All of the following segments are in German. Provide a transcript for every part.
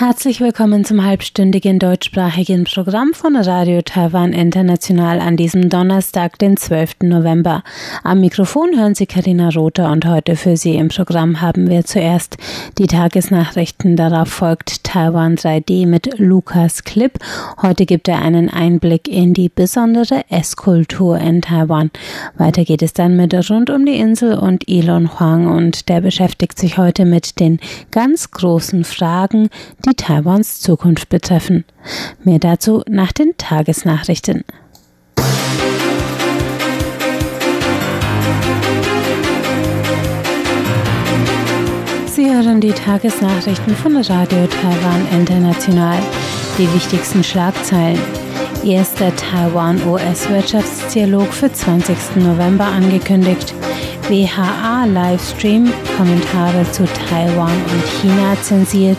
Herzlich willkommen zum halbstündigen deutschsprachigen Programm von Radio Taiwan International an diesem Donnerstag, den 12. November. Am Mikrofon hören Sie Karina Rother und heute für Sie im Programm haben wir zuerst die Tagesnachrichten. Darauf folgt Taiwan 3D mit Lukas Clip. Heute gibt er einen Einblick in die besondere Esskultur in Taiwan. Weiter geht es dann mit Rund um die Insel und Elon Huang und der beschäftigt sich heute mit den ganz großen Fragen, die die Taiwans Zukunft betreffen. Mehr dazu nach den Tagesnachrichten. Sie hören die Tagesnachrichten von Radio Taiwan International. Die wichtigsten Schlagzeilen. Erster Taiwan-US-Wirtschaftsdialog für 20. November angekündigt. WHA-Livestream, Kommentare zu Taiwan und China zensiert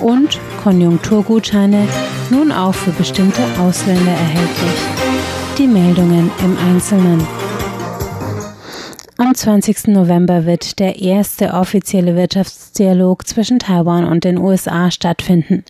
und Konjunkturgutscheine nun auch für bestimmte Ausländer erhältlich. Die Meldungen im Einzelnen. Am 20. November wird der erste offizielle Wirtschaftsdialog zwischen Taiwan und den USA stattfinden.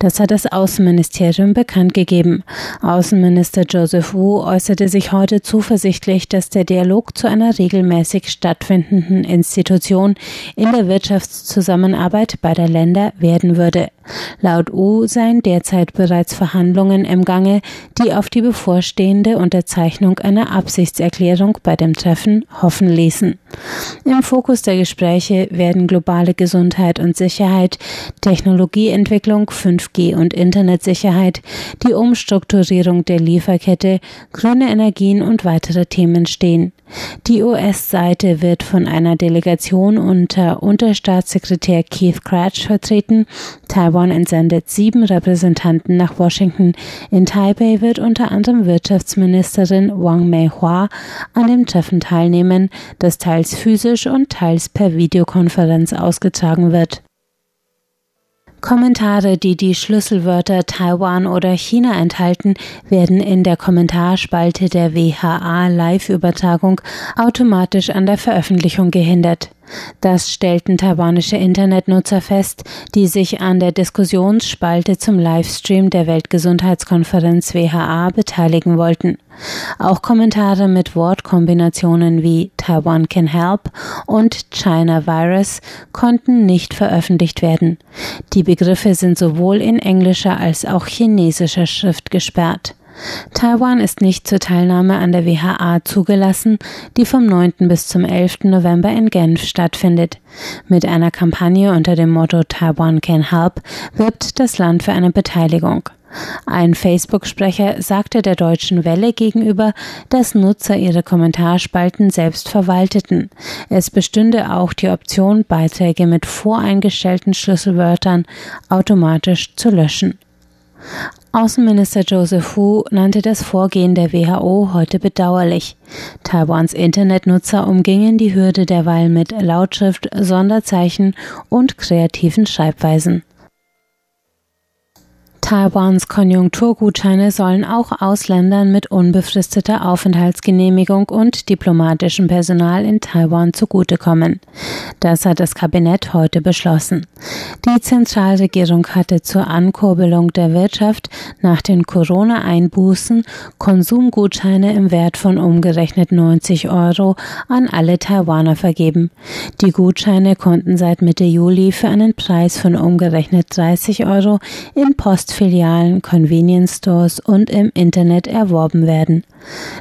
Das hat das Außenministerium bekannt gegeben. Außenminister Joseph Wu äußerte sich heute zuversichtlich, dass der Dialog zu einer regelmäßig stattfindenden Institution in der Wirtschaftszusammenarbeit beider Länder werden würde. Laut Wu seien derzeit bereits Verhandlungen im Gange, die auf die bevorstehende Unterzeichnung einer Absichtserklärung bei dem Treffen hoffen ließen. Im Fokus der Gespräche werden globale Gesundheit und Sicherheit, Technologieentwicklung, 5G und Internetsicherheit, die Umstrukturierung der Lieferkette, grüne Energien und weitere Themen stehen. Die US-Seite wird von einer Delegation unter Unterstaatssekretär Keith Cratch vertreten. Taiwan entsendet sieben Repräsentanten nach Washington. In Taipei wird unter anderem Wirtschaftsministerin Wang Meihua an dem Treffen teilnehmen, das teils physisch und teils per Videokonferenz ausgetragen wird. Kommentare, die die Schlüsselwörter Taiwan oder China enthalten, werden in der Kommentarspalte der WHA Live-Übertragung automatisch an der Veröffentlichung gehindert. Das stellten taiwanische Internetnutzer fest, die sich an der Diskussionsspalte zum Livestream der Weltgesundheitskonferenz WHA beteiligen wollten. Auch Kommentare mit Wortkombinationen wie Taiwan can help und China Virus konnten nicht veröffentlicht werden. Die Begriffe sind sowohl in englischer als auch chinesischer Schrift gesperrt. Taiwan ist nicht zur Teilnahme an der WHA zugelassen, die vom 9. bis zum 11. November in Genf stattfindet. Mit einer Kampagne unter dem Motto Taiwan can help wirbt das Land für eine Beteiligung. Ein Facebook-Sprecher sagte der Deutschen Welle gegenüber, dass Nutzer ihre Kommentarspalten selbst verwalteten. Es bestünde auch die Option, Beiträge mit voreingestellten Schlüsselwörtern automatisch zu löschen. Außenminister Joseph Wu nannte das Vorgehen der WHO heute bedauerlich. Taiwans Internetnutzer umgingen die Hürde derweil mit Lautschrift, Sonderzeichen und kreativen Schreibweisen. Taiwans Konjunkturgutscheine sollen auch Ausländern mit unbefristeter Aufenthaltsgenehmigung und diplomatischem Personal in Taiwan zugutekommen. Das hat das Kabinett heute beschlossen. Die Zentralregierung hatte zur Ankurbelung der Wirtschaft nach den Corona-Einbußen Konsumgutscheine im Wert von umgerechnet 90 Euro an alle Taiwaner vergeben. Die Gutscheine konnten seit Mitte Juli für einen Preis von umgerechnet 30 Euro in Post Filialen, Convenience Stores und im Internet erworben werden.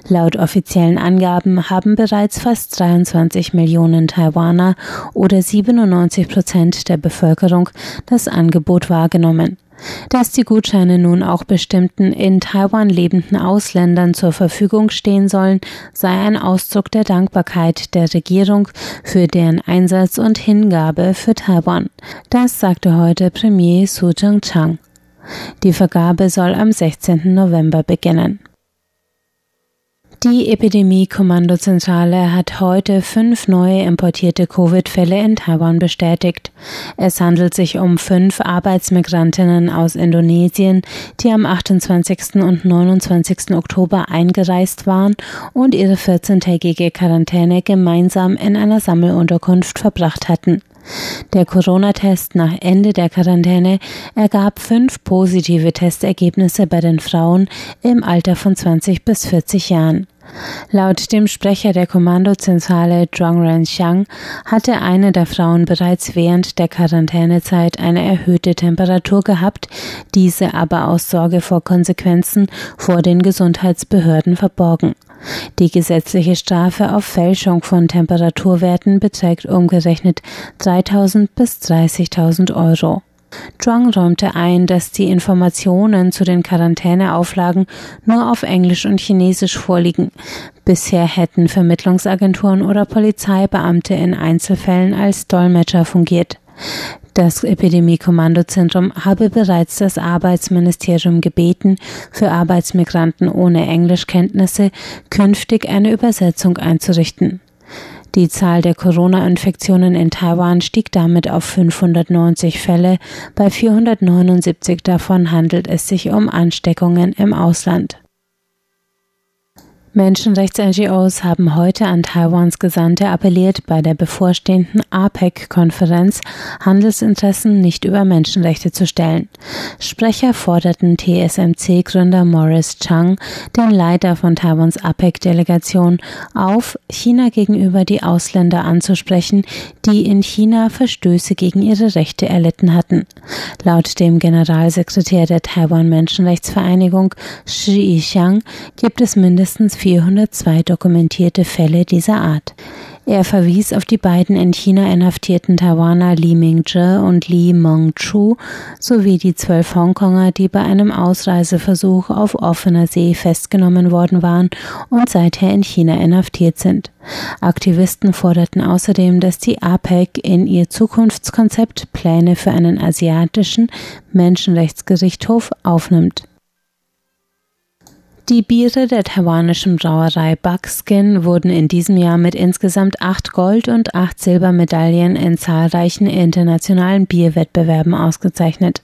Laut offiziellen Angaben haben bereits fast 23 Millionen Taiwaner oder 97 Prozent der Bevölkerung das Angebot wahrgenommen. Dass die Gutscheine nun auch bestimmten in Taiwan lebenden Ausländern zur Verfügung stehen sollen, sei ein Ausdruck der Dankbarkeit der Regierung für deren Einsatz und Hingabe für Taiwan. Das sagte heute Premier Su Zheng-Chang. Die Vergabe soll am 16. November beginnen. Die Epidemie-Kommandozentrale hat heute fünf neue importierte Covid-Fälle in Taiwan bestätigt. Es handelt sich um fünf Arbeitsmigrantinnen aus Indonesien, die am 28. und 29. Oktober eingereist waren und ihre 14-tägige Quarantäne gemeinsam in einer Sammelunterkunft verbracht hatten. Der Corona-Test nach Ende der Quarantäne ergab fünf positive Testergebnisse bei den Frauen im Alter von 20 bis 40 Jahren. Laut dem Sprecher der Kommandozentrale Zhuang Renxiang hatte eine der Frauen bereits während der Quarantänezeit eine erhöhte Temperatur gehabt, diese aber aus Sorge vor Konsequenzen vor den Gesundheitsbehörden verborgen. Die gesetzliche Strafe auf Fälschung von Temperaturwerten beträgt umgerechnet 3.000 bis 30.000 Euro. Zhuang räumte ein, dass die Informationen zu den Quarantäneauflagen nur auf Englisch und Chinesisch vorliegen. Bisher hätten Vermittlungsagenturen oder Polizeibeamte in Einzelfällen als Dolmetscher fungiert. Das Epidemie-Kommandozentrum habe bereits das Arbeitsministerium gebeten, für Arbeitsmigranten ohne Englischkenntnisse künftig eine Übersetzung einzurichten. Die Zahl der Corona-Infektionen in Taiwan stieg damit auf 590 Fälle. Bei 479 davon handelt es sich um Ansteckungen im Ausland. Menschenrechts-NGOs haben heute an Taiwans Gesandte appelliert, bei der bevorstehenden APEC-Konferenz Handelsinteressen nicht über Menschenrechte zu stellen. Sprecher forderten TSMC-Gründer Morris Chang, den Leiter von Taiwans APEC-Delegation, auf, China gegenüber die Ausländer anzusprechen, die in China Verstöße gegen ihre Rechte erlitten hatten. Laut dem Generalsekretär der Taiwan Menschenrechtsvereinigung Shi Yixiang gibt es mindestens 402 dokumentierte Fälle dieser Art. Er verwies auf die beiden in China inhaftierten Taiwaner Li Mingzhe und Li Mengchu sowie die zwölf Hongkonger, die bei einem Ausreiseversuch auf offener See festgenommen worden waren und seither in China inhaftiert sind. Aktivisten forderten außerdem, dass die APEC in ihr Zukunftskonzept Pläne für einen asiatischen Menschenrechtsgerichtshof aufnimmt. Die Biere der taiwanischen Brauerei Buckskin wurden in diesem Jahr mit insgesamt acht Gold- und acht Silbermedaillen in zahlreichen internationalen Bierwettbewerben ausgezeichnet.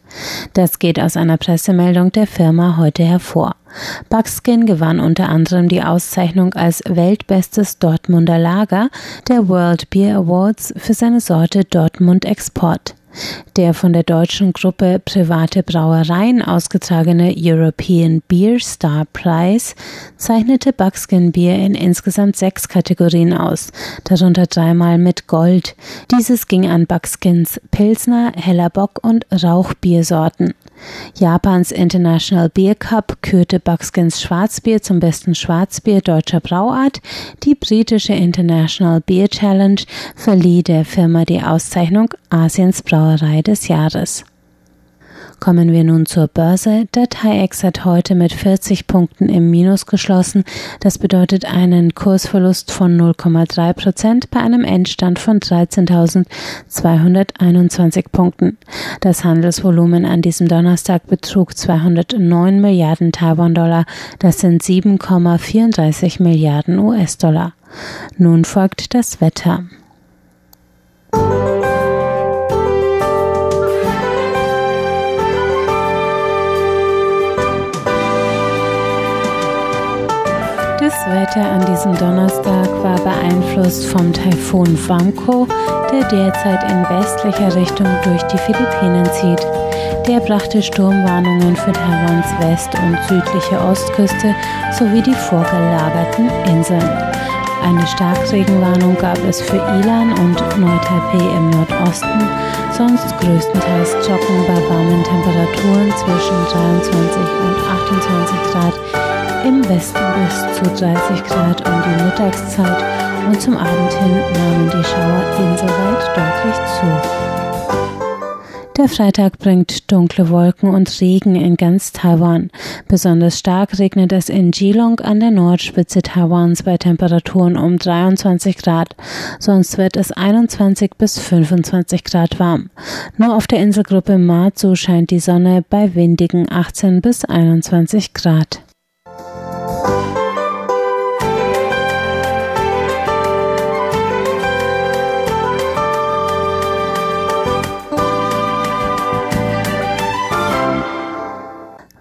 Das geht aus einer Pressemeldung der Firma heute hervor. Buckskin gewann unter anderem die Auszeichnung als weltbestes Dortmunder Lager der World Beer Awards für seine Sorte Dortmund Export. Der von der deutschen Gruppe Private Brauereien ausgetragene European Beer Star Prize zeichnete Buckskin Bier in insgesamt sechs Kategorien aus, darunter dreimal mit Gold. Dieses ging an Buckskins Pilsner, Hellerbock und Rauchbiersorten. Japans International Beer Cup kürte Buckskins Schwarzbier zum besten Schwarzbier deutscher Brauart. Die britische International Beer Challenge verlieh der Firma die Auszeichnung Asiens Brauerei des Jahres. Kommen wir nun zur Börse. Der TAIEX hat heute mit 40 Punkten im Minus geschlossen. Das bedeutet einen Kursverlust von 0,3 Prozent bei einem Endstand von 13.221 Punkten. Das Handelsvolumen an diesem Donnerstag betrug 209 Milliarden Taiwan-Dollar. Das sind 7,34 Milliarden US-Dollar. Nun folgt das Wetter. Wetter an diesem Donnerstag war beeinflusst vom Taifun Famco, der derzeit in westlicher Richtung durch die Philippinen zieht. Der brachte Sturmwarnungen für Taiwans West- und südliche Ostküste sowie die vorgelagerten Inseln. Eine Starkregenwarnung gab es für Ilan und Neu-Taipei im Nordosten, sonst größtenteils trocken bei warmen Temperaturen zwischen 23 und 28 Grad im Westen bis zu 30 Grad um die Mittagszeit und zum Abend hin nahmen die Schauer insoweit deutlich zu. Der Freitag bringt dunkle Wolken und Regen in ganz Taiwan. Besonders stark regnet es in Geelong an der Nordspitze Taiwans bei Temperaturen um 23 Grad. Sonst wird es 21 bis 25 Grad warm. Nur auf der Inselgruppe Matsu scheint die Sonne bei windigen 18 bis 21 Grad.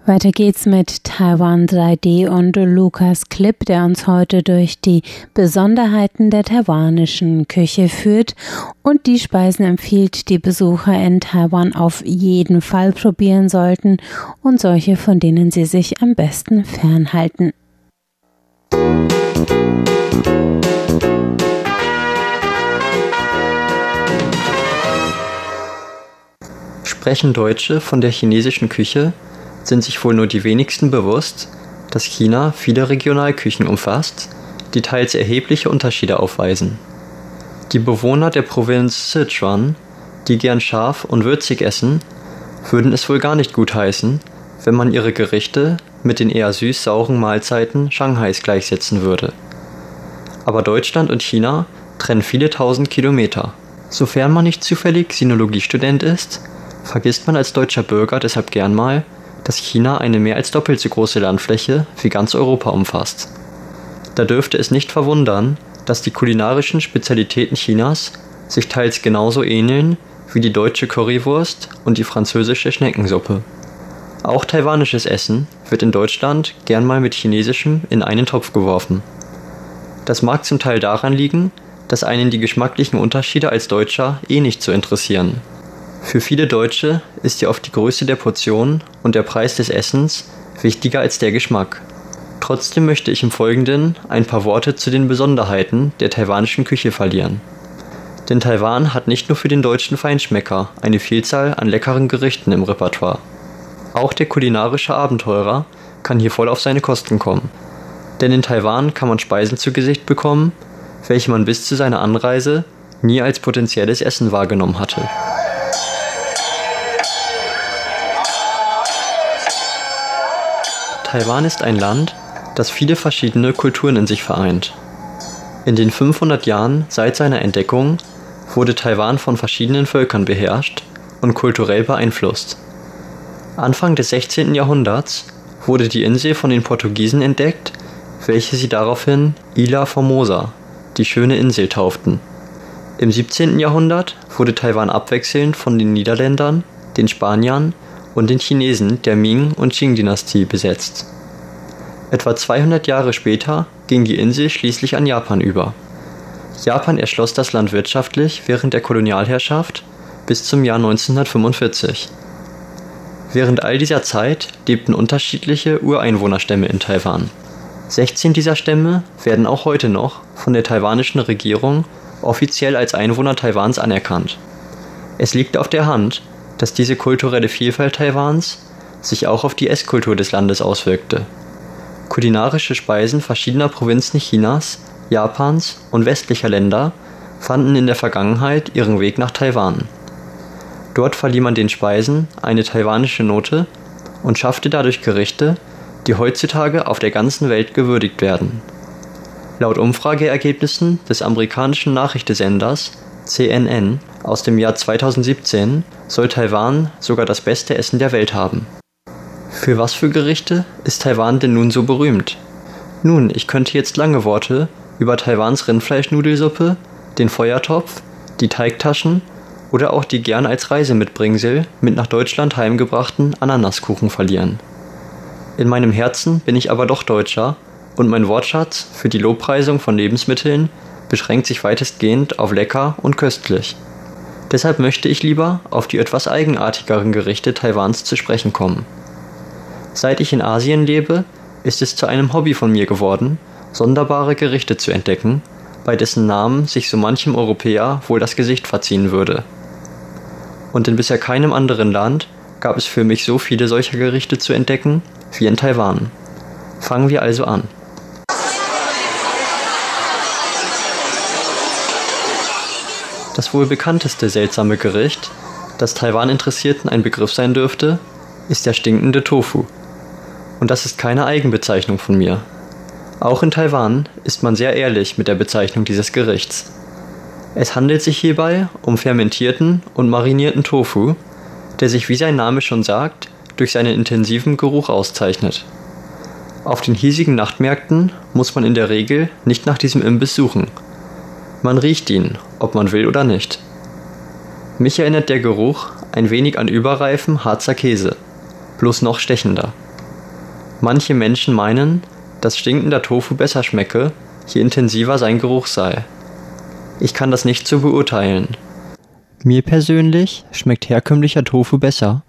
Weiter geht's mit Taiwan 3D und Lukas Clip, der uns heute durch die Besonderheiten der taiwanischen Küche führt und die Speisen empfiehlt, die Besucher in Taiwan auf jeden Fall probieren sollten und solche, von denen sie sich am besten fernhalten. Sprechen Deutsche von der chinesischen Küche sind sich wohl nur die wenigsten bewusst, dass China viele Regionalküchen umfasst, die teils erhebliche Unterschiede aufweisen. Die Bewohner der Provinz Sichuan, die gern scharf und würzig essen, würden es wohl gar nicht gutheißen, wenn man ihre Gerichte mit den eher süß-sauren Mahlzeiten Shanghais gleichsetzen würde. Aber Deutschland und China trennen viele tausend Kilometer. Sofern man nicht zufällig Sinologiestudent ist, vergisst man als deutscher Bürger deshalb gern mal, dass China eine mehr als doppelt so große Landfläche wie ganz Europa umfasst. Da dürfte es nicht verwundern, dass die kulinarischen Spezialitäten Chinas sich teils genauso ähneln wie die deutsche Currywurst und die französische Schneckensuppe. Auch taiwanisches Essen wird in Deutschland gern mal mit chinesischem in einen Topf geworfen. Das mag zum Teil daran liegen, dass einen die geschmacklichen Unterschiede als Deutscher eh nicht so interessieren. Für viele Deutsche ist ja oft die Größe der Portion und der Preis des Essens wichtiger als der Geschmack. Trotzdem möchte ich im Folgenden ein paar Worte zu den Besonderheiten der taiwanischen Küche verlieren. Denn Taiwan hat nicht nur für den deutschen Feinschmecker eine Vielzahl an leckeren Gerichten im Repertoire. Auch der kulinarische Abenteurer kann hier voll auf seine Kosten kommen. Denn in Taiwan kann man Speisen zu Gesicht bekommen, welche man bis zu seiner Anreise nie als potenzielles Essen wahrgenommen hatte. Taiwan ist ein Land, das viele verschiedene Kulturen in sich vereint. In den 500 Jahren seit seiner Entdeckung wurde Taiwan von verschiedenen Völkern beherrscht und kulturell beeinflusst. Anfang des 16. Jahrhunderts wurde die Insel von den Portugiesen entdeckt, welche sie daraufhin Ilha Formosa, die schöne Insel tauften. Im 17. Jahrhundert wurde Taiwan abwechselnd von den Niederländern, den Spaniern und den Chinesen der Ming- und Qing-Dynastie besetzt. Etwa 200 Jahre später ging die Insel schließlich an Japan über. Japan erschloss das Land wirtschaftlich während der Kolonialherrschaft bis zum Jahr 1945. Während all dieser Zeit lebten unterschiedliche Ureinwohnerstämme in Taiwan. 16 dieser Stämme werden auch heute noch von der taiwanischen Regierung offiziell als Einwohner Taiwans anerkannt. Es liegt auf der Hand, dass diese kulturelle Vielfalt Taiwans sich auch auf die Esskultur des Landes auswirkte. Kulinarische Speisen verschiedener Provinzen Chinas, Japans und westlicher Länder fanden in der Vergangenheit ihren Weg nach Taiwan. Dort verlieh man den Speisen eine taiwanische Note und schaffte dadurch Gerichte, die heutzutage auf der ganzen Welt gewürdigt werden. Laut Umfrageergebnissen des amerikanischen Nachrichtensenders CNN aus dem Jahr 2017 soll Taiwan sogar das beste Essen der Welt haben. Für was für Gerichte ist Taiwan denn nun so berühmt? Nun, ich könnte jetzt lange Worte über Taiwans Rindfleischnudelsuppe, den Feuertopf, die Teigtaschen oder auch die gern als Reisemitbringsel mit nach Deutschland heimgebrachten Ananaskuchen verlieren. In meinem Herzen bin ich aber doch Deutscher und mein Wortschatz für die Lobpreisung von Lebensmitteln beschränkt sich weitestgehend auf lecker und köstlich. Deshalb möchte ich lieber auf die etwas eigenartigeren Gerichte Taiwans zu sprechen kommen. Seit ich in Asien lebe, ist es zu einem Hobby von mir geworden, sonderbare Gerichte zu entdecken, bei dessen Namen sich so manchem Europäer wohl das Gesicht verziehen würde. Und in bisher keinem anderen Land gab es für mich so viele solcher Gerichte zu entdecken wie in Taiwan. Fangen wir also an. Das wohl bekannteste seltsame Gericht, das Taiwan-Interessierten ein Begriff sein dürfte, ist der stinkende Tofu. Und das ist keine Eigenbezeichnung von mir. Auch in Taiwan ist man sehr ehrlich mit der Bezeichnung dieses Gerichts. Es handelt sich hierbei um fermentierten und marinierten Tofu, der sich wie sein Name schon sagt, durch seinen intensiven Geruch auszeichnet. Auf den hiesigen Nachtmärkten muss man in der Regel nicht nach diesem Imbiss suchen, man riecht ihn, ob man will oder nicht. Mich erinnert der Geruch ein wenig an überreifen Harzer Käse, bloß noch stechender. Manche Menschen meinen, dass stinkender Tofu besser schmecke, je intensiver sein Geruch sei. Ich kann das nicht so beurteilen. Mir persönlich schmeckt herkömmlicher Tofu besser,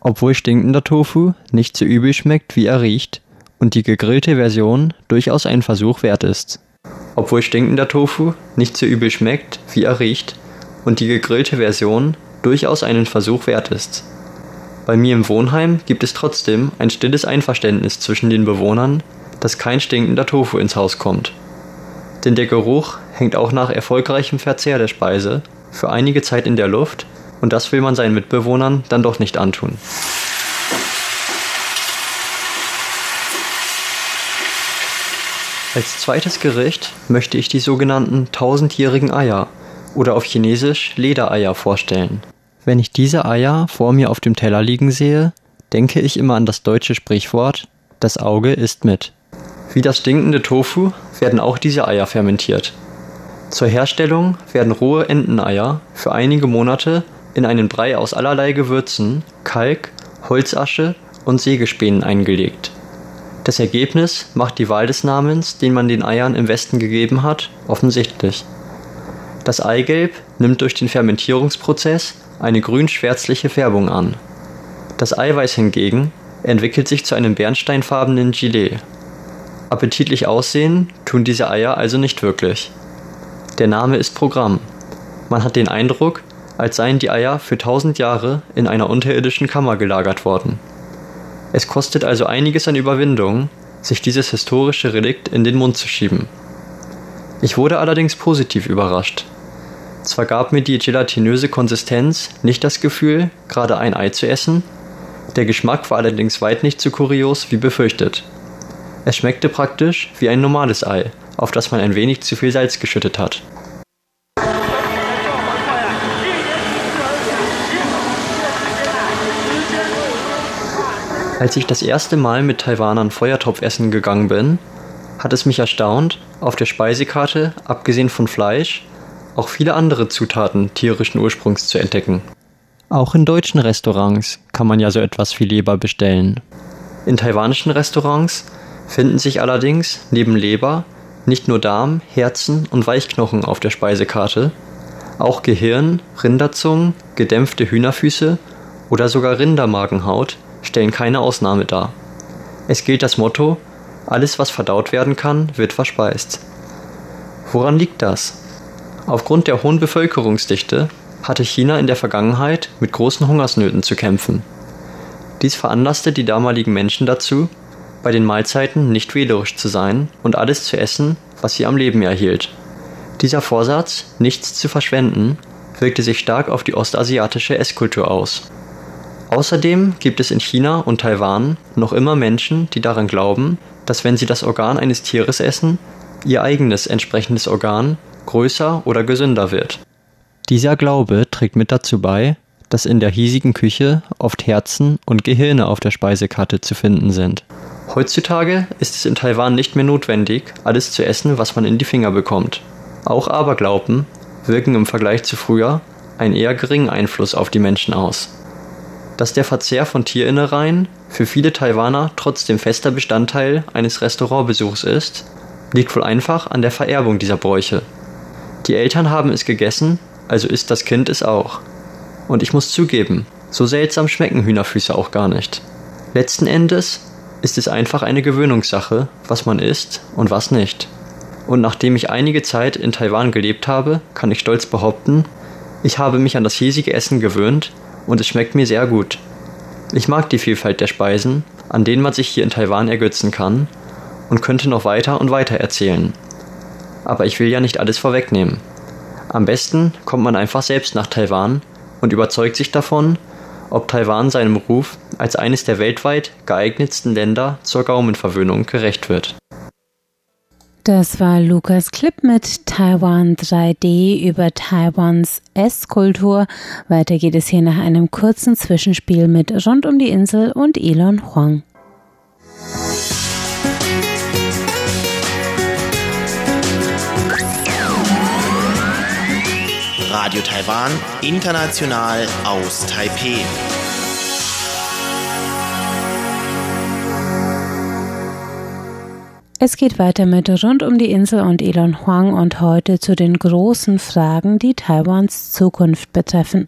obwohl stinkender Tofu nicht so übel schmeckt, wie er riecht und die gegrillte Version durchaus ein Versuch wert ist. Obwohl stinkender Tofu nicht so übel schmeckt, wie er riecht und die gegrillte Version durchaus einen Versuch wert ist. Bei mir im Wohnheim gibt es trotzdem ein stilles Einverständnis zwischen den Bewohnern, dass kein stinkender Tofu ins Haus kommt. Denn der Geruch hängt auch nach erfolgreichem Verzehr der Speise für einige Zeit in der Luft und das will man seinen Mitbewohnern dann doch nicht antun. Als zweites Gericht möchte ich die sogenannten tausendjährigen Eier oder auf Chinesisch Ledereier vorstellen. Wenn ich diese Eier vor mir auf dem Teller liegen sehe, denke ich immer an das deutsche Sprichwort Das Auge isst mit. Wie das stinkende Tofu werden auch diese Eier fermentiert. Zur Herstellung werden rohe Enteneier für einige Monate in einen Brei aus allerlei Gewürzen, Kalk, Holzasche und Sägespänen eingelegt. Das Ergebnis macht die Wahl des Namens, den man den Eiern im Westen gegeben hat, offensichtlich. Das Eigelb nimmt durch den Fermentierungsprozess eine grün-schwärzliche Färbung an. Das Eiweiß hingegen entwickelt sich zu einem bernsteinfarbenen Gilet. Appetitlich aussehen tun diese Eier also nicht wirklich. Der Name ist Programm. Man hat den Eindruck, als seien die Eier für tausend Jahre in einer unterirdischen Kammer gelagert worden. Es kostet also einiges an Überwindung, sich dieses historische Relikt in den Mund zu schieben. Ich wurde allerdings positiv überrascht. Zwar gab mir die gelatinöse Konsistenz nicht das Gefühl, gerade ein Ei zu essen, der Geschmack war allerdings weit nicht so kurios wie befürchtet. Es schmeckte praktisch wie ein normales Ei, auf das man ein wenig zu viel Salz geschüttet hat. Als ich das erste Mal mit Taiwanern Feuertopf essen gegangen bin, hat es mich erstaunt, auf der Speisekarte, abgesehen von Fleisch, auch viele andere Zutaten tierischen Ursprungs zu entdecken. Auch in deutschen Restaurants kann man ja so etwas wie Leber bestellen. In taiwanischen Restaurants finden sich allerdings neben Leber nicht nur Darm, Herzen und Weichknochen auf der Speisekarte, auch Gehirn, Rinderzungen, gedämpfte Hühnerfüße oder sogar Rindermagenhaut stellen keine Ausnahme dar. Es gilt das Motto, alles was verdaut werden kann, wird verspeist. Woran liegt das? Aufgrund der hohen Bevölkerungsdichte hatte China in der Vergangenheit mit großen Hungersnöten zu kämpfen. Dies veranlasste die damaligen Menschen dazu, bei den Mahlzeiten nicht wählerisch zu sein und alles zu essen, was sie am Leben erhielt. Dieser Vorsatz, nichts zu verschwenden, wirkte sich stark auf die ostasiatische Esskultur aus. Außerdem gibt es in China und Taiwan noch immer Menschen, die daran glauben, dass wenn sie das Organ eines Tieres essen, ihr eigenes entsprechendes Organ größer oder gesünder wird. Dieser Glaube trägt mit dazu bei, dass in der hiesigen Küche oft Herzen und Gehirne auf der Speisekarte zu finden sind. Heutzutage ist es in Taiwan nicht mehr notwendig, alles zu essen, was man in die Finger bekommt. Auch Aberglauben wirken im Vergleich zu früher einen eher geringen Einfluss auf die Menschen aus. Dass der Verzehr von Tierinnereien für viele Taiwaner trotzdem fester Bestandteil eines Restaurantbesuchs ist, liegt wohl einfach an der Vererbung dieser Bräuche. Die Eltern haben es gegessen, also isst das Kind es auch. Und ich muss zugeben, so seltsam schmecken Hühnerfüße auch gar nicht. Letzten Endes ist es einfach eine Gewöhnungssache, was man isst und was nicht. Und nachdem ich einige Zeit in Taiwan gelebt habe, kann ich stolz behaupten, ich habe mich an das hiesige Essen gewöhnt und es schmeckt mir sehr gut. Ich mag die Vielfalt der Speisen, an denen man sich hier in Taiwan ergötzen kann, und könnte noch weiter und weiter erzählen. Aber ich will ja nicht alles vorwegnehmen. Am besten kommt man einfach selbst nach Taiwan und überzeugt sich davon, ob Taiwan seinem Ruf als eines der weltweit geeignetsten Länder zur Gaumenverwöhnung gerecht wird. Das war Lukas Clip mit Taiwan 3D über Taiwans Esskultur. Weiter geht es hier nach einem kurzen Zwischenspiel mit Rund um die Insel und Elon Huang. Radio Taiwan, international aus Taipeh. Es geht weiter mit Rund um die Insel und Elon Huang und heute zu den großen Fragen, die Taiwans Zukunft betreffen.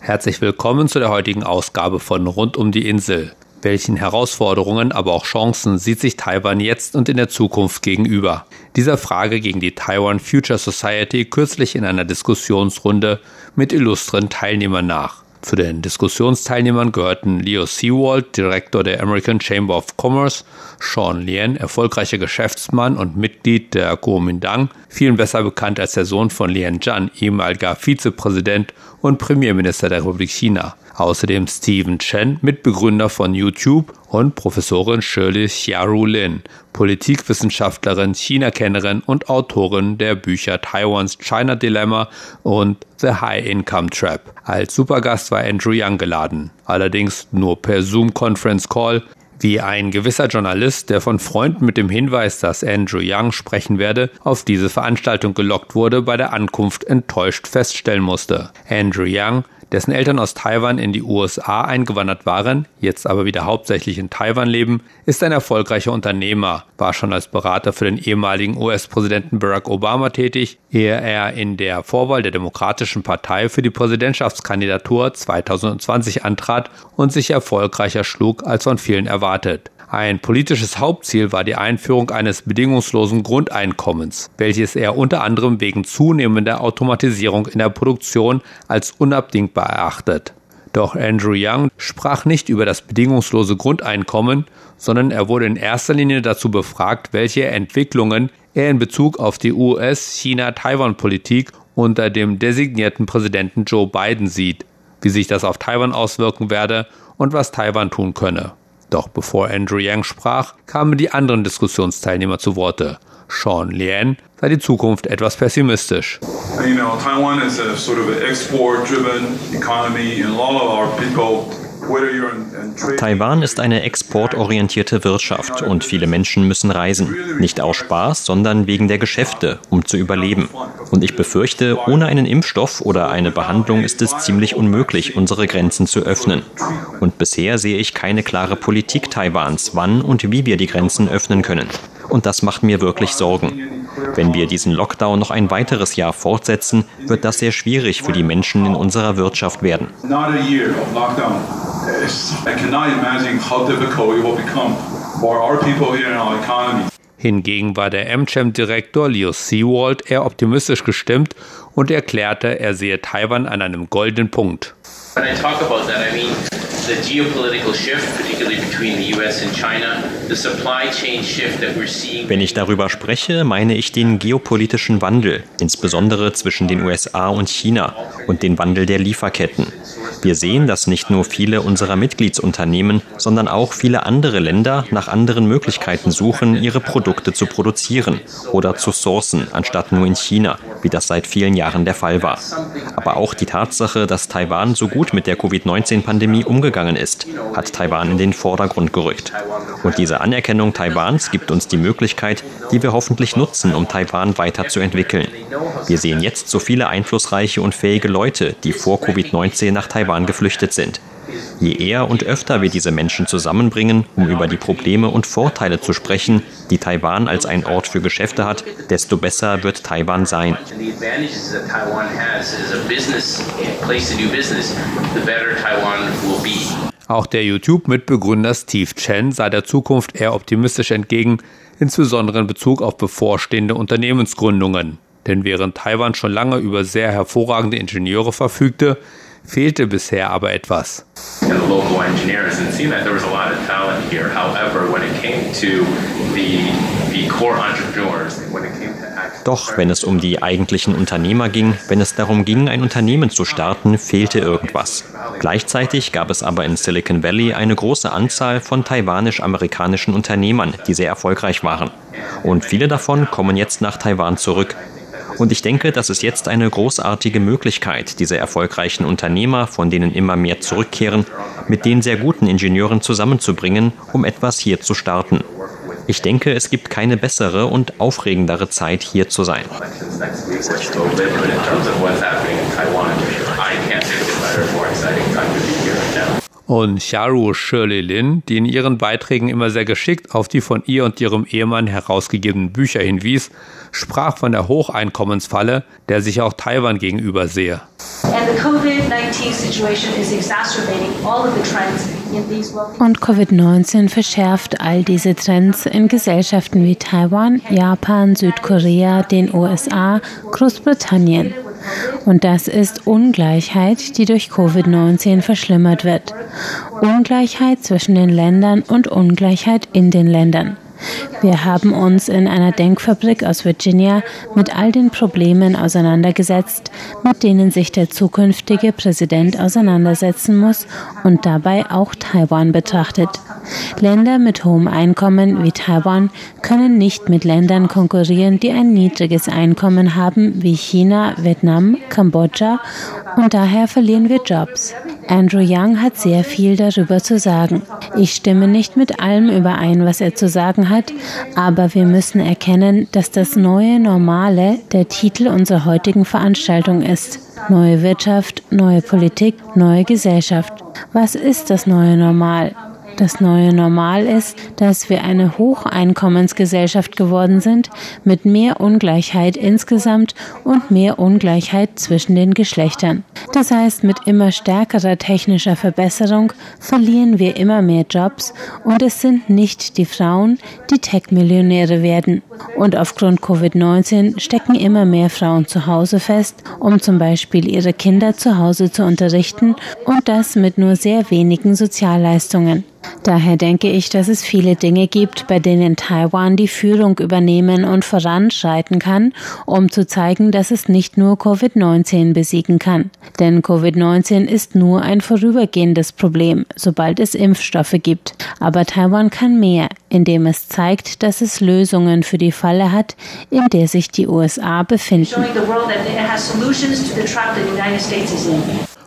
Herzlich willkommen zu der heutigen Ausgabe von Rund um die Insel. Welchen Herausforderungen, aber auch Chancen sieht sich Taiwan jetzt und in der Zukunft gegenüber? Dieser Frage ging die Taiwan Future Society kürzlich in einer Diskussionsrunde mit illustren Teilnehmern nach. Zu den Diskussionsteilnehmern gehörten Leo Seawald, Direktor der American Chamber of Commerce, Sean Lien, erfolgreicher Geschäftsmann und Mitglied der Kuomintang, vielen besser bekannt als der Sohn von Lien Zhan, ehemaliger Vizepräsident und Premierminister der Republik China. Außerdem Stephen Chen, Mitbegründer von YouTube und Professorin Shirley Xiaoru Lin, Politikwissenschaftlerin, China-Kennerin und Autorin der Bücher Taiwans China Dilemma und The High Income Trap. Als Supergast war Andrew Young geladen, allerdings nur per Zoom-Conference Call, wie ein gewisser Journalist, der von Freunden mit dem Hinweis, dass Andrew Young sprechen werde, auf diese Veranstaltung gelockt wurde, bei der Ankunft enttäuscht feststellen musste. Andrew Young dessen Eltern aus Taiwan in die USA eingewandert waren, jetzt aber wieder hauptsächlich in Taiwan leben, ist ein erfolgreicher Unternehmer, war schon als Berater für den ehemaligen US-Präsidenten Barack Obama tätig, ehe er in der Vorwahl der Demokratischen Partei für die Präsidentschaftskandidatur 2020 antrat und sich erfolgreicher schlug als von vielen erwartet. Ein politisches Hauptziel war die Einführung eines bedingungslosen Grundeinkommens, welches er unter anderem wegen zunehmender Automatisierung in der Produktion als unabdingbar erachtet. Doch Andrew Young sprach nicht über das bedingungslose Grundeinkommen, sondern er wurde in erster Linie dazu befragt, welche Entwicklungen er in Bezug auf die US-China-Taiwan-Politik unter dem designierten Präsidenten Joe Biden sieht, wie sich das auf Taiwan auswirken werde und was Taiwan tun könne. Doch bevor Andrew Yang sprach, kamen die anderen Diskussionsteilnehmer zu Worte. Sean Lien sei die Zukunft etwas pessimistisch. You know, Taiwan is a sort of export-driven economy and a lot of our people Taiwan ist eine exportorientierte Wirtschaft und viele Menschen müssen reisen. Nicht aus Spaß, sondern wegen der Geschäfte, um zu überleben. Und ich befürchte, ohne einen Impfstoff oder eine Behandlung ist es ziemlich unmöglich, unsere Grenzen zu öffnen. Und bisher sehe ich keine klare Politik Taiwans, wann und wie wir die Grenzen öffnen können. Und das macht mir wirklich Sorgen. Wenn wir diesen Lockdown noch ein weiteres Jahr fortsetzen, wird das sehr schwierig für die Menschen in unserer Wirtschaft werden. Hingegen war der AmCham-Direktor Leo Seawald eher optimistisch gestimmt und erklärte, er sehe Taiwan an einem goldenen Punkt. When I talk about that, I mean the geopolitical shift, particularly between the US and China, the supply chain shift that we're seeing. Wenn ich darüber spreche, meine ich den geopolitischen Wandel, insbesondere zwischen den USA und China und den Wandel der Lieferketten. Wir sehen, dass nicht nur viele unserer Mitgliedsunternehmen, sondern auch viele andere Länder nach anderen Möglichkeiten suchen, ihre Produkte zu produzieren oder zu sourcen, anstatt nur in China, wie das seit vielen Jahren der Fall war. Aber auch die Tatsache, dass Taiwan so gut mit der Covid-19-Pandemie umgegangen ist, hat Taiwan in den Vordergrund gerückt. Und diese Anerkennung Taiwans gibt uns die Möglichkeit, die wir hoffentlich nutzen, um Taiwan weiterzuentwickeln. Wir sehen jetzt so viele einflussreiche und fähige Leute, die vor Covid-19 nach Taiwan geflüchtet sind. Je eher und öfter wir diese Menschen zusammenbringen, um über die Probleme und Vorteile zu sprechen, die Taiwan als ein Ort für Geschäfte hat, desto besser wird Taiwan sein. Auch der YouTube-Mitbegründer Steve Chen sah der Zukunft eher optimistisch entgegen, insbesondere in Bezug auf bevorstehende Unternehmensgründungen. Denn während Taiwan schon lange über sehr hervorragende Ingenieure verfügte, fehlte bisher aber etwas. Doch wenn es um die eigentlichen Unternehmer ging, wenn es darum ging, ein Unternehmen zu starten, fehlte irgendwas. Gleichzeitig gab es aber in Silicon Valley eine große Anzahl von taiwanisch-amerikanischen Unternehmern, die sehr erfolgreich waren. Und viele davon kommen jetzt nach Taiwan zurück, und ich denke, das ist jetzt eine großartige Möglichkeit, diese erfolgreichen Unternehmer, von denen immer mehr zurückkehren, mit den sehr guten Ingenieuren zusammenzubringen, um etwas hier zu starten. Ich denke, es gibt keine bessere und aufregendere Zeit, hier zu sein. Und Xiaoru Shirley Lin, die in ihren Beiträgen immer sehr geschickt auf die von ihr und ihrem Ehemann herausgegebenen Bücher hinwies, sprach von der Hocheinkommensfalle, der sich auch Taiwan gegenüber sehe. Und Covid-19 verschärft all diese Trends in Gesellschaften wie Taiwan, Japan, Südkorea, den USA, Großbritannien. Und das ist Ungleichheit, die durch Covid-19 verschlimmert wird. Ungleichheit zwischen den Ländern und Ungleichheit in den Ländern. Wir haben uns in einer Denkfabrik aus Virginia mit all den Problemen auseinandergesetzt, mit denen sich der zukünftige Präsident auseinandersetzen muss und dabei auch Taiwan betrachtet. Länder mit hohem Einkommen wie Taiwan können nicht mit Ländern konkurrieren, die ein niedriges Einkommen haben wie China, Vietnam, Kambodscha und daher verlieren wir Jobs. Andrew Young hat sehr viel darüber zu sagen. Ich stimme nicht mit allem überein, was er zu sagen hat, aber wir müssen erkennen, dass das neue Normale der Titel unserer heutigen Veranstaltung ist. Neue Wirtschaft, neue Politik, neue Gesellschaft. Was ist das neue Normal? Das neue Normal ist, dass wir eine Hocheinkommensgesellschaft geworden sind, mit mehr Ungleichheit insgesamt und mehr Ungleichheit zwischen den Geschlechtern. Das heißt, mit immer stärkerer technischer Verbesserung verlieren wir immer mehr Jobs und es sind nicht die Frauen, die Tech-Millionäre werden. Und aufgrund Covid-19 stecken immer mehr Frauen zu Hause fest, um zum Beispiel ihre Kinder zu Hause zu unterrichten und das mit nur sehr wenigen Sozialleistungen. Daher denke ich, dass es viele Dinge gibt, bei denen Taiwan die Führung übernehmen und voranschreiten kann, um zu zeigen, dass es nicht nur Covid-19 besiegen kann. Denn Covid-19 ist nur ein vorübergehendes Problem, sobald es Impfstoffe gibt. Aber Taiwan kann mehr, indem es zeigt, dass es Lösungen für die Falle hat, in der sich die USA befinden.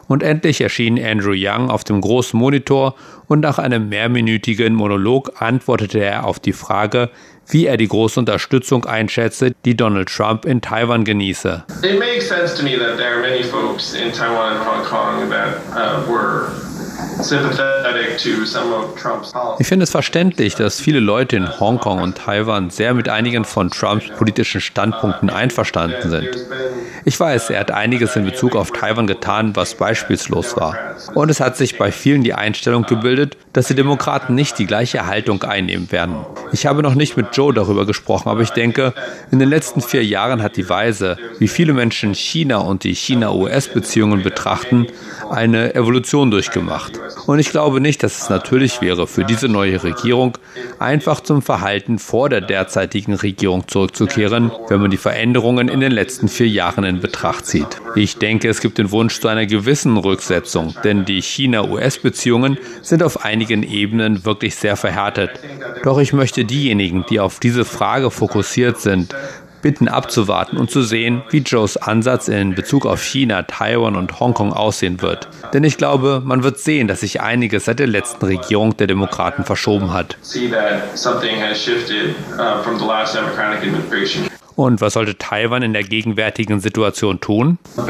Und endlich erschien Andrew Young auf dem großen Monitor und nach einem mehrminütigen Monolog antwortete er auf die Frage, wie er die große Unterstützung einschätze, die Donald Trump in Taiwan genieße. It makes sense to me that there are many folks in Taiwan and Hong Kong that uh, were ich finde es verständlich, dass viele Leute in Hongkong und Taiwan sehr mit einigen von Trumps politischen Standpunkten einverstanden sind. Ich weiß, er hat einiges in Bezug auf Taiwan getan, was beispielslos war. Und es hat sich bei vielen die Einstellung gebildet, dass die Demokraten nicht die gleiche Haltung einnehmen werden. Ich habe noch nicht mit Joe darüber gesprochen, aber ich denke, in den letzten vier Jahren hat die Weise, wie viele Menschen China und die China-US-Beziehungen betrachten, eine Evolution durchgemacht. Und ich glaube nicht, dass es natürlich wäre, für diese neue Regierung einfach zum Verhalten vor der derzeitigen Regierung zurückzukehren, wenn man die Veränderungen in den letzten vier Jahren in Betracht zieht. Ich denke, es gibt den Wunsch zu einer gewissen Rücksetzung, denn die China-US-Beziehungen sind auf einigen Ebenen wirklich sehr verhärtet. Doch ich möchte diejenigen, die auf diese Frage fokussiert sind, bitten abzuwarten und zu sehen, wie Joes Ansatz in Bezug auf China, Taiwan und Hongkong aussehen wird. Denn ich glaube, man wird sehen, dass sich einiges seit der letzten Regierung der Demokraten verschoben hat. Und was sollte Taiwan in der gegenwärtigen Situation tun? Uh,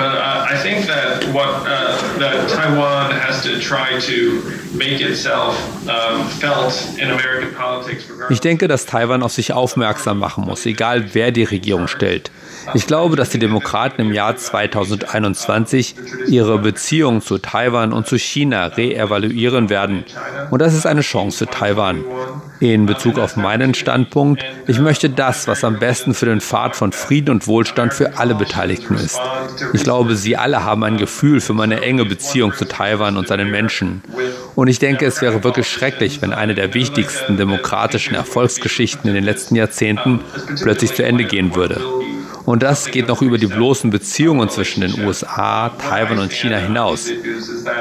ich denke, dass Taiwan auf sich aufmerksam machen muss, egal wer die Regierung stellt. Ich glaube, dass die Demokraten im Jahr 2021 ihre Beziehung zu Taiwan und zu China reevaluieren werden. Und das ist eine Chance für Taiwan. In Bezug auf meinen Standpunkt, ich möchte das, was am besten für den Pfad von Frieden und Wohlstand für alle Beteiligten ist. Ich glaube, Sie alle haben ein Gefühl für meine enge Beziehung zu Taiwan und seinen Menschen. Und ich denke, es wäre wirklich schrecklich, wenn eine der wichtigsten demokratischen Erfolgsgeschichten in den letzten Jahrzehnten plötzlich zu Ende gehen würde. Und das geht noch über die bloßen Beziehungen zwischen den USA, Taiwan und China hinaus.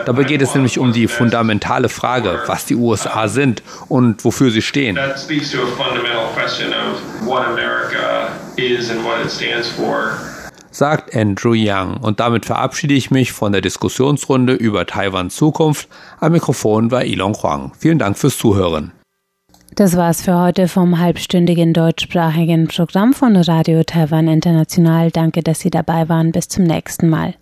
Dabei geht es nämlich um die fundamentale Frage, was die USA sind und wofür sie stehen. Sagt Andrew Young. Und damit verabschiede ich mich von der Diskussionsrunde über Taiwans Zukunft. Am Mikrofon war Ilon Huang. Vielen Dank fürs Zuhören. Das war's für heute vom halbstündigen deutschsprachigen Programm von Radio Taiwan International. Danke, dass Sie dabei waren. Bis zum nächsten Mal.